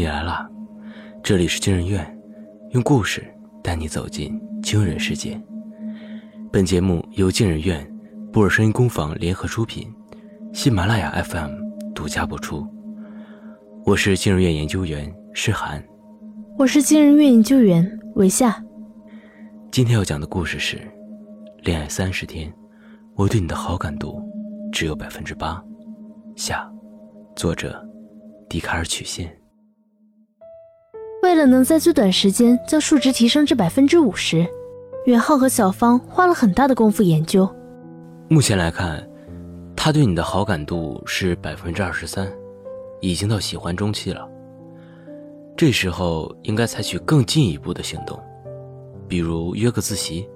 你来了，这里是惊人院，用故事带你走进惊人世界。本节目由惊人院、布尔声音工坊联合出品，喜马拉雅 FM 独家播出。我是惊人院研究员诗涵，我是惊人院研究员韦夏。今天要讲的故事是《恋爱三十天，我对你的好感度只有百分之八》。下，作者笛卡尔曲线。为了能在最短时间将数值提升至百分之五十，袁浩和小芳花了很大的功夫研究。目前来看，他对你的好感度是百分之二十三，已经到喜欢中期了。这时候应该采取更进一步的行动，比如约个自习，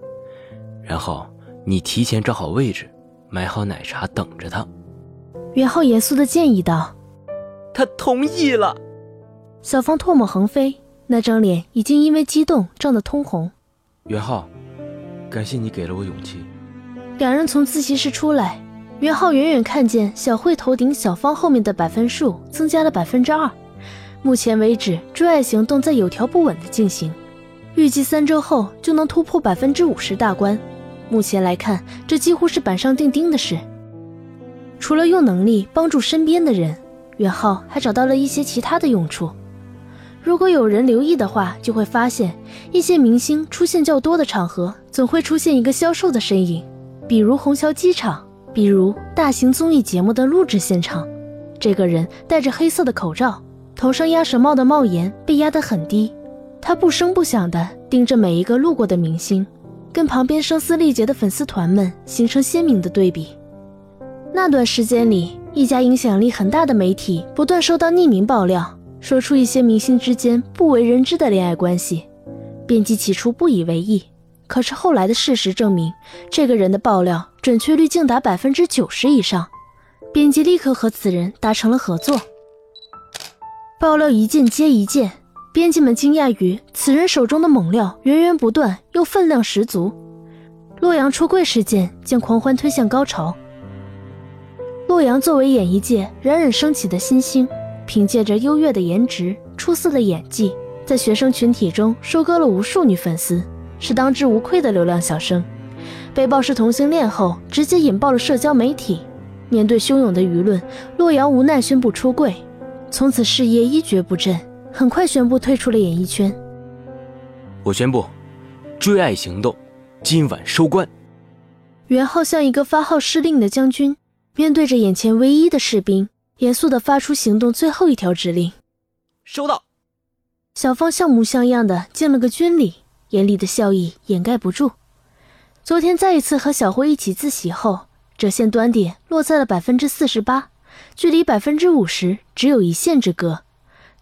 然后你提前找好位置，买好奶茶等着他。元浩严肃的建议道：“他同意了。”小芳唾沫横飞，那张脸已经因为激动涨得通红。袁浩，感谢你给了我勇气。两人从自习室出来，袁浩远远看见小慧头顶小芳后面的百分数增加了百分之二。目前为止，追爱行动在有条不紊的进行，预计三周后就能突破百分之五十大关。目前来看，这几乎是板上钉钉的事。除了用能力帮助身边的人，袁浩还找到了一些其他的用处。如果有人留意的话，就会发现一些明星出现较多的场合，总会出现一个消瘦的身影，比如虹桥机场，比如大型综艺节目的录制现场。这个人戴着黑色的口罩，头上鸭舌帽的帽檐被压得很低，他不声不响地盯着每一个路过的明星，跟旁边声嘶力竭的粉丝团们形成鲜明的对比。那段时间里，一家影响力很大的媒体不断收到匿名爆料。说出一些明星之间不为人知的恋爱关系，编辑起初不以为意，可是后来的事实证明，这个人的爆料准确率竟达百分之九十以上。编辑立刻和此人达成了合作。爆料一件接一件，编辑们惊讶于此人手中的猛料源源不断又分量十足。洛阳出柜事件将狂欢推向高潮。洛阳作为演艺界冉冉升起的新星。凭借着优越的颜值、出色的演技，在学生群体中收割了无数女粉丝，是当之无愧的流量小生。被曝是同性恋后，直接引爆了社交媒体。面对汹涌的舆论，洛阳无奈宣布出柜，从此事业一蹶不振，很快宣布退出了演艺圈。我宣布，追爱行动今晚收官。袁浩像一个发号施令的将军，面对着眼前唯一的士兵。严肃地发出行动最后一条指令，收到。小芳像模像样的敬了个军礼，眼里的笑意掩盖不住。昨天再一次和小辉一起自习后，折线端点落在了百分之四十八，距离百分之五十只有一线之隔。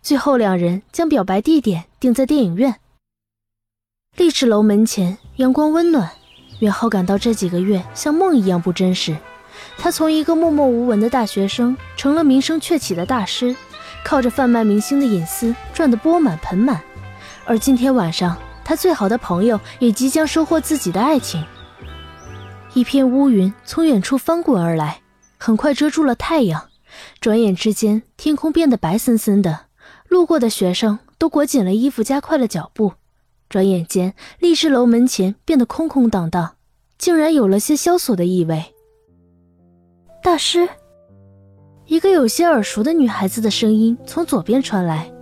最后两人将表白地点定在电影院。励志楼门前，阳光温暖，袁浩感到这几个月像梦一样不真实。他从一个默默无闻的大学生，成了名声鹊起的大师，靠着贩卖明星的隐私赚得钵满盆满。而今天晚上，他最好的朋友也即将收获自己的爱情。一片乌云从远处翻滚而来，很快遮住了太阳。转眼之间，天空变得白森森的，路过的学生都裹紧了衣服，加快了脚步。转眼间，励志楼门前变得空空荡荡，竟然有了些萧索的意味。大师，一个有些耳熟的女孩子的声音从左边传来。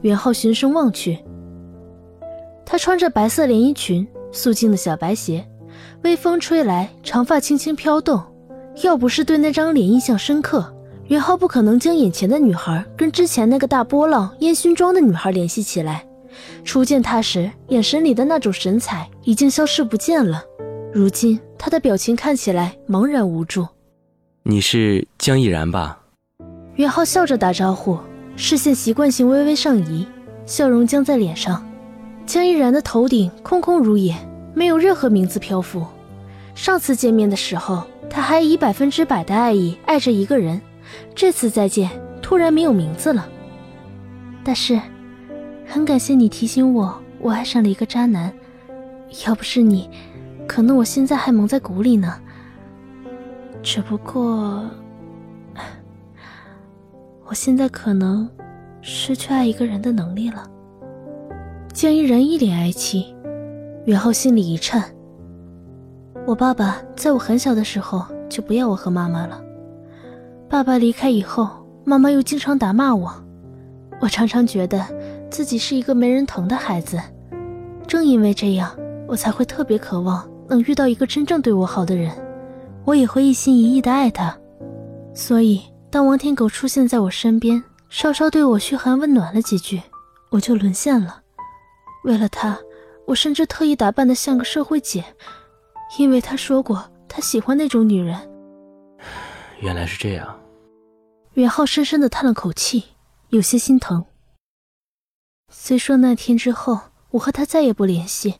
袁浩循声望去，她穿着白色连衣裙、素净的小白鞋，微风吹来，长发轻轻飘动。要不是对那张脸印象深刻，袁浩不可能将眼前的女孩跟之前那个大波浪烟熏妆的女孩联系起来。初见她时，眼神里的那种神采已经消失不见了。如今，她的表情看起来茫然无助。你是江毅然吧？袁浩笑着打招呼，视线习惯性微微上移，笑容僵在脸上。江毅然的头顶空空如也，没有任何名字漂浮。上次见面的时候，他还以百分之百的爱意爱着一个人，这次再见，突然没有名字了。大师，很感谢你提醒我，我爱上了一个渣男。要不是你，可能我现在还蒙在鼓里呢。只不过，我现在可能失去爱一个人的能力了。江一然一脸哀戚，袁浩心里一颤。我爸爸在我很小的时候就不要我和妈妈了。爸爸离开以后，妈妈又经常打骂我，我常常觉得自己是一个没人疼的孩子。正因为这样，我才会特别渴望能遇到一个真正对我好的人，我也会一心一意的爱他。所以，当王天狗出现在我身边，稍稍对我嘘寒问暖了几句，我就沦陷了。为了他，我甚至特意打扮的像个社会姐，因为他说过他喜欢那种女人。原来是这样。袁浩深深的叹了口气，有些心疼。虽说那天之后我和他再也不联系，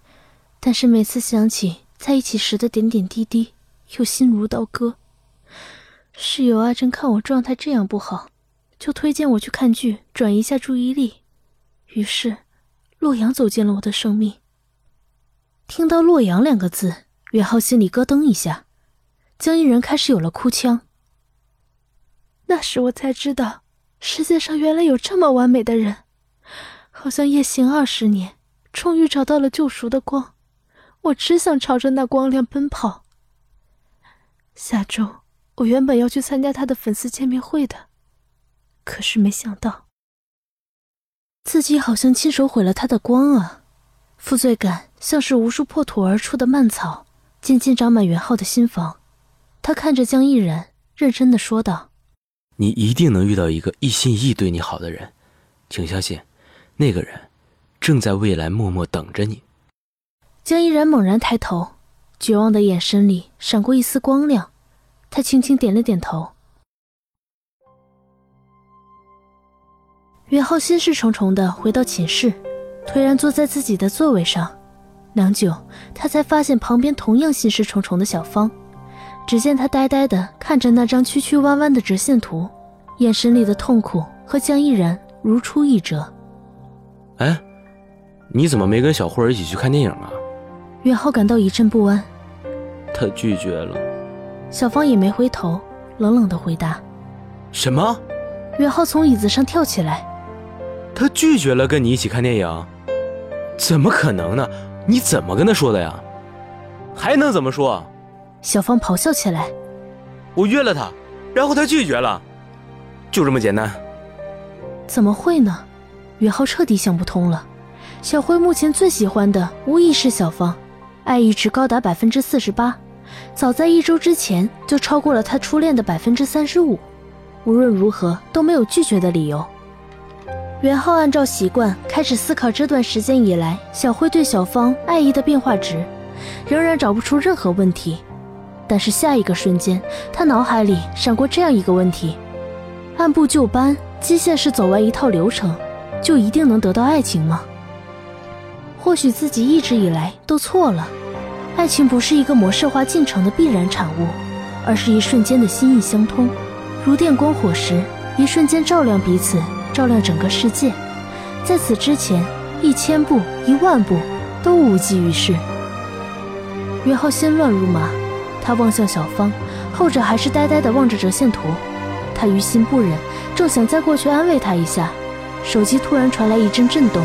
但是每次想起在一起时的点点滴滴，又心如刀割。室友阿珍看我状态这样不好，就推荐我去看剧，转移一下注意力。于是，洛阳走进了我的生命。听到“洛阳”两个字，袁浩心里咯噔一下，江一人开始有了哭腔。那时我才知道，世界上原来有这么完美的人，好像夜行二十年，终于找到了救赎的光。我只想朝着那光亮奔跑。下周我原本要去参加他的粉丝见面会的，可是没想到，自己好像亲手毁了他的光啊！负罪感像是无数破土而出的蔓草，渐渐长满袁浩的心房。他看着江毅然，认真的说道。你一定能遇到一个一心一意对你好的人，请相信，那个人正在未来默默等着你。江依然猛然抬头，绝望的眼神里闪过一丝光亮，他轻轻点了点头。袁浩心事重重的回到寝室，颓然坐在自己的座位上，良久，他才发现旁边同样心事重重的小芳。只见他呆呆的看着那张曲曲弯弯的直线图，眼神里的痛苦和江毅然如出一辙。哎，你怎么没跟小慧儿一起去看电影啊？袁浩感到一阵不安。他拒绝了。小芳也没回头，冷冷的回答：“什么？”袁浩从椅子上跳起来。他拒绝了跟你一起看电影？怎么可能呢？你怎么跟他说的呀？还能怎么说？小芳咆哮起来：“我约了他，然后他拒绝了，就这么简单。”怎么会呢？袁浩彻底想不通了。小辉目前最喜欢的无疑是小芳，爱意值高达百分之四十八，早在一周之前就超过了他初恋的百分之三十五，无论如何都没有拒绝的理由。袁浩按照习惯开始思考这段时间以来小辉对小芳爱意的变化值，仍然找不出任何问题。但是下一个瞬间，他脑海里闪过这样一个问题：按部就班、机械式走完一套流程，就一定能得到爱情吗？或许自己一直以来都错了，爱情不是一个模式化进程的必然产物，而是一瞬间的心意相通，如电光火石，一瞬间照亮彼此，照亮整个世界。在此之前，一千步、一万步都无济于事。约浩心乱如麻。他望向小芳，后者还是呆呆地望着折线图。他于心不忍，正想再过去安慰她一下，手机突然传来一阵震动。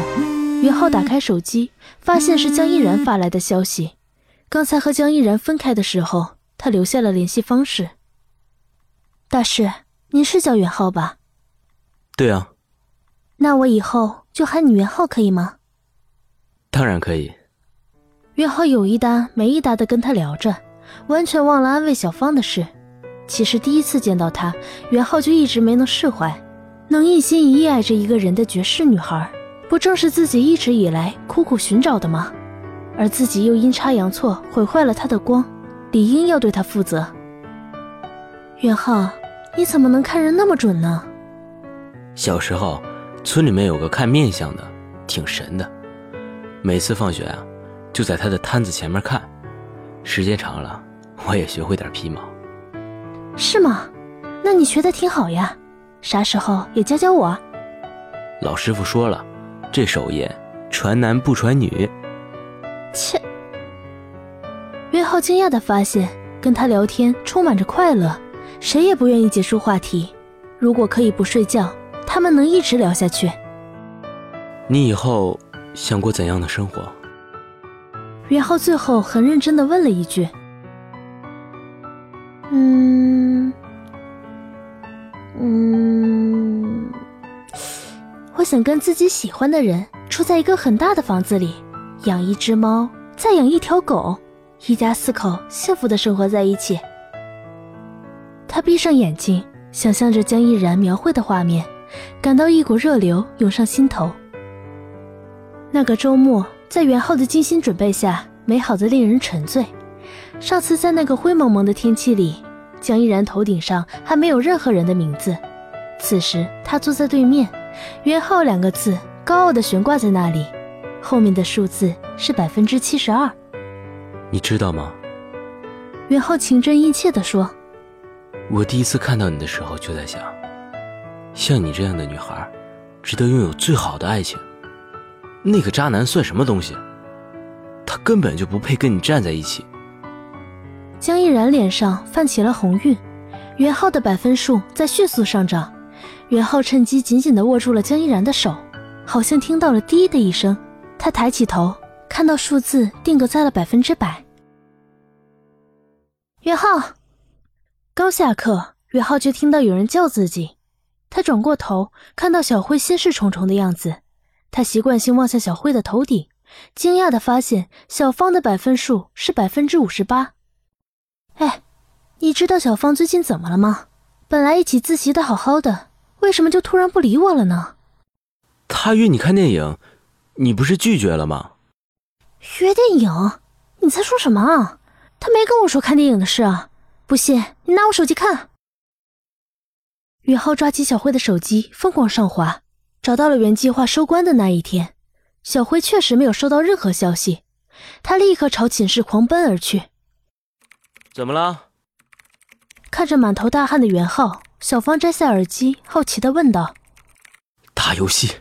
袁浩打开手机，发现是江依然发来的消息。刚才和江依然分开的时候，他留下了联系方式。大师，您是叫袁浩吧？对啊。那我以后就喊你袁浩可以吗？当然可以。袁浩有一搭没一搭的跟他聊着。完全忘了安慰小芳的事。其实第一次见到他，袁浩就一直没能释怀。能一心一意爱着一个人的绝世女孩，不正是自己一直以来苦苦寻找的吗？而自己又阴差阳错毁坏了他的光，理应要对他负责。元浩，你怎么能看人那么准呢？小时候，村里面有个看面相的，挺神的。每次放学啊，就在他的摊子前面看。时间长了，我也学会点皮毛。是吗？那你学的挺好呀，啥时候也教教我？老师傅说了，这手艺传男不传女。切！袁浩惊讶的发现，跟他聊天充满着快乐，谁也不愿意结束话题。如果可以不睡觉，他他们能一直聊下去。你以后想过怎样的生活？袁浩最后很认真的问了一句：“嗯，我想跟自己喜欢的人住在一个很大的房子里，养一只猫，再养一条狗，一家四口幸福的生活在一起。”他闭上眼睛，想象着江依然描绘的画面，感到一股热流涌上心头。那个周末。在袁浩的精心准备下，美好的令人沉醉。上次在那个灰蒙蒙的天气里，江依然头顶上还没有任何人的名字。此时他坐在对面，袁浩两个字高傲的悬挂在那里，后面的数字是百分之七十二。你知道吗？袁浩情真意切地说：“我第一次看到你的时候，就在想，像你这样的女孩，值得拥有最好的爱情。”那个渣男算什么东西？他根本就不配跟你站在一起。江毅然脸上泛起了红晕，袁浩的百分数在迅速上涨。袁浩趁机紧紧地握住了江依然的手，好像听到了“滴”的一声，他抬起头，看到数字定格在了百分之百。袁浩刚下课，袁浩就听到有人叫自己，他转过头，看到小慧心事重重的样子。他习惯性望向小慧的头顶，惊讶的发现小芳的百分数是百分之五十八。哎，你知道小芳最近怎么了吗？本来一起自习的好好的，为什么就突然不理我了呢？他约你看电影，你不是拒绝了吗？约电影？你在说什么啊？他没跟我说看电影的事啊！不信，你拿我手机看。宇浩抓起小慧的手机，疯狂上滑。找到了原计划收官的那一天，小辉确实没有收到任何消息，他立刻朝寝室狂奔而去。怎么了？看着满头大汗的袁浩，小芳摘下耳机，好奇的问道：“打游戏？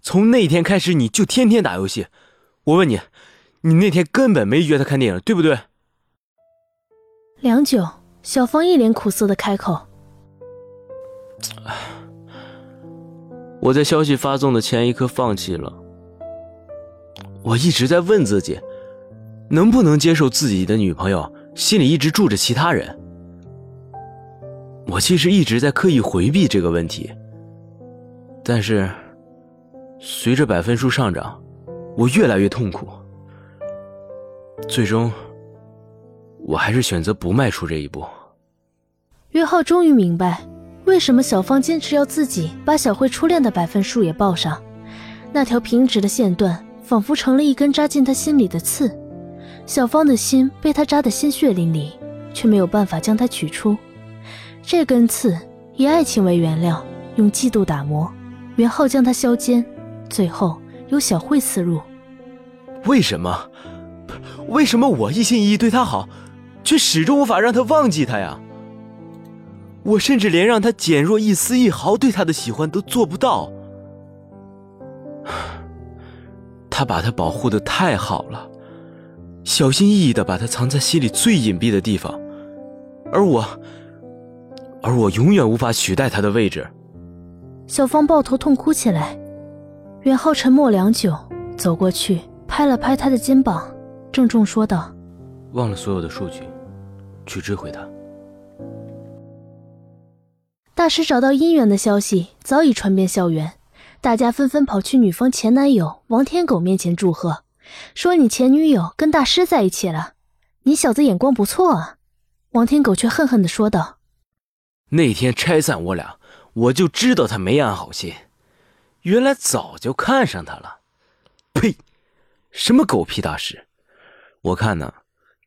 从那天开始你就天天打游戏？我问你，你那天根本没约他看电影，对不对？”良久，小芳一脸苦涩的开口。我在消息发送的前一刻放弃了。我一直在问自己，能不能接受自己的女朋友心里一直住着其他人。我其实一直在刻意回避这个问题，但是随着百分数上涨，我越来越痛苦。最终，我还是选择不迈出这一步。约浩终于明白。为什么小芳坚持要自己把小慧初恋的百分数也报上？那条平直的线段仿佛成了一根扎进他心里的刺，小芳的心被他扎得鲜血淋漓，却没有办法将它取出。这根刺以爱情为原料，用嫉妒打磨，袁浩将它削尖，最后由小慧刺入。为什么？为什么我一心一意对她好，却始终无法让她忘记他呀？我甚至连让他减弱一丝一毫对他的喜欢都做不到。他把他保护的太好了，小心翼翼的把他藏在心里最隐蔽的地方，而我，而我永远无法取代他的位置。小芳抱头痛哭起来，袁浩沉默良久，走过去拍了拍他的肩膀，郑重说道：“忘了所有的数据，去追回他。”大师找到姻缘的消息早已传遍校园，大家纷纷跑去女方前男友王天狗面前祝贺，说你前女友跟大师在一起了，你小子眼光不错啊。王天狗却恨恨地说道：“那天拆散我俩，我就知道他没安好心，原来早就看上他了。呸！什么狗屁大师，我看呢，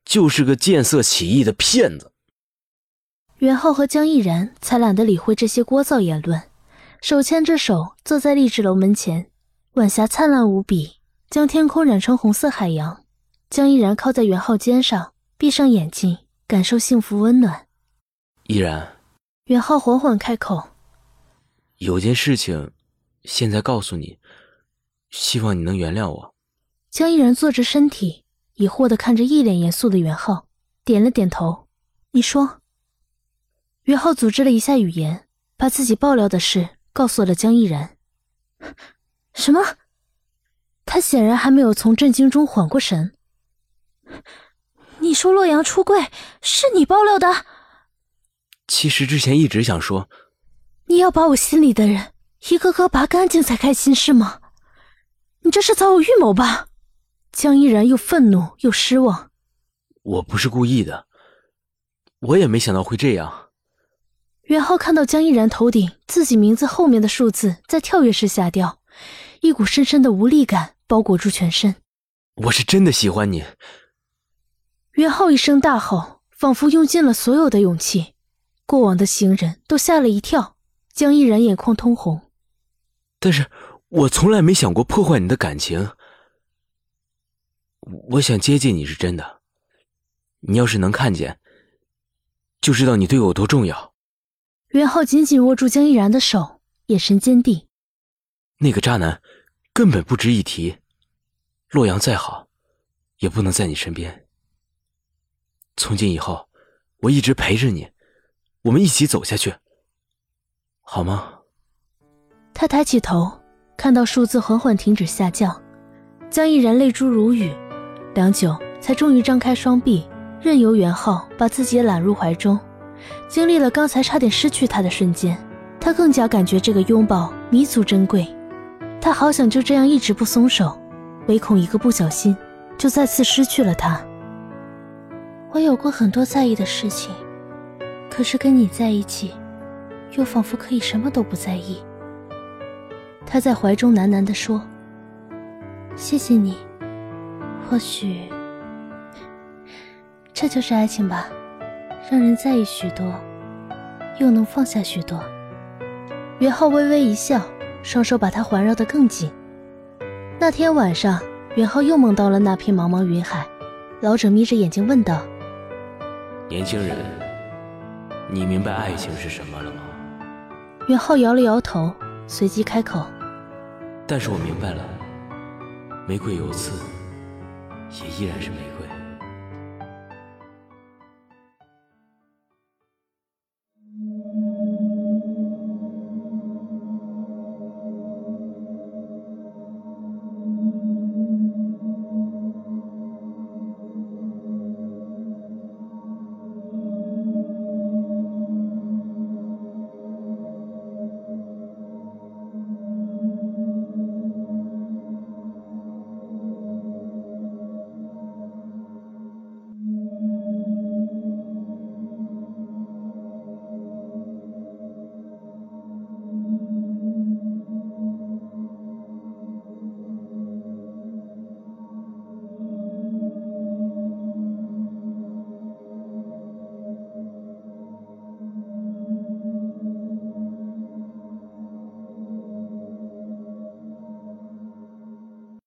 就是个见色起意的骗子。”袁浩和江毅然才懒得理会这些聒噪言论，手牵着手坐在励志楼门前。晚霞灿烂无比，将天空染成红色海洋。江毅然靠在袁浩肩上，闭上眼睛，感受幸福温暖。毅然，袁浩缓缓开口：“有件事情，现在告诉你，希望你能原谅我。”江毅然坐直身体，疑惑的看着一脸严肃的袁浩，点了点头：“你说。”袁浩组织了一下语言，把自己爆料的事告诉了江毅然。什么？他显然还没有从震惊中缓过神。你说洛阳出柜是你爆料的？其实之前一直想说，你要把我心里的人一个个拔干净才开心是吗？你这是早有预谋吧？江依然又愤怒又失望。我不是故意的，我也没想到会这样。袁浩看到江依然头顶自己名字后面的数字在跳跃式下掉，一股深深的无力感包裹住全身。我是真的喜欢你。袁浩一声大吼，仿佛用尽了所有的勇气。过往的行人都吓了一跳，江依然眼眶通红。但是我从来没想过破坏你的感情。我想接近你是真的。你要是能看见，就知道你对我多重要。袁浩紧紧握住江依然的手，眼神坚定。那个渣男根本不值一提。洛阳再好，也不能在你身边。从今以后，我一直陪着你，我们一起走下去，好吗？他抬起头，看到数字缓缓停止下降，江毅然泪珠如雨，良久才终于张开双臂，任由袁浩把自己揽入怀中。经历了刚才差点失去他的瞬间，他更加感觉这个拥抱弥足珍贵。他好想就这样一直不松手，唯恐一个不小心就再次失去了他。我有过很多在意的事情，可是跟你在一起，又仿佛可以什么都不在意。他在怀中喃喃地说：“谢谢你，或许这就是爱情吧，让人在意许多，又能放下许多。”袁浩微微一笑，双手把他环绕得更紧。那天晚上，袁浩又梦到了那片茫茫云海，老者眯着眼睛问道。年轻人，你明白爱情是什么了吗？袁浩摇了摇头，随即开口：“但是我明白了，玫瑰有刺，也依然是玫瑰。”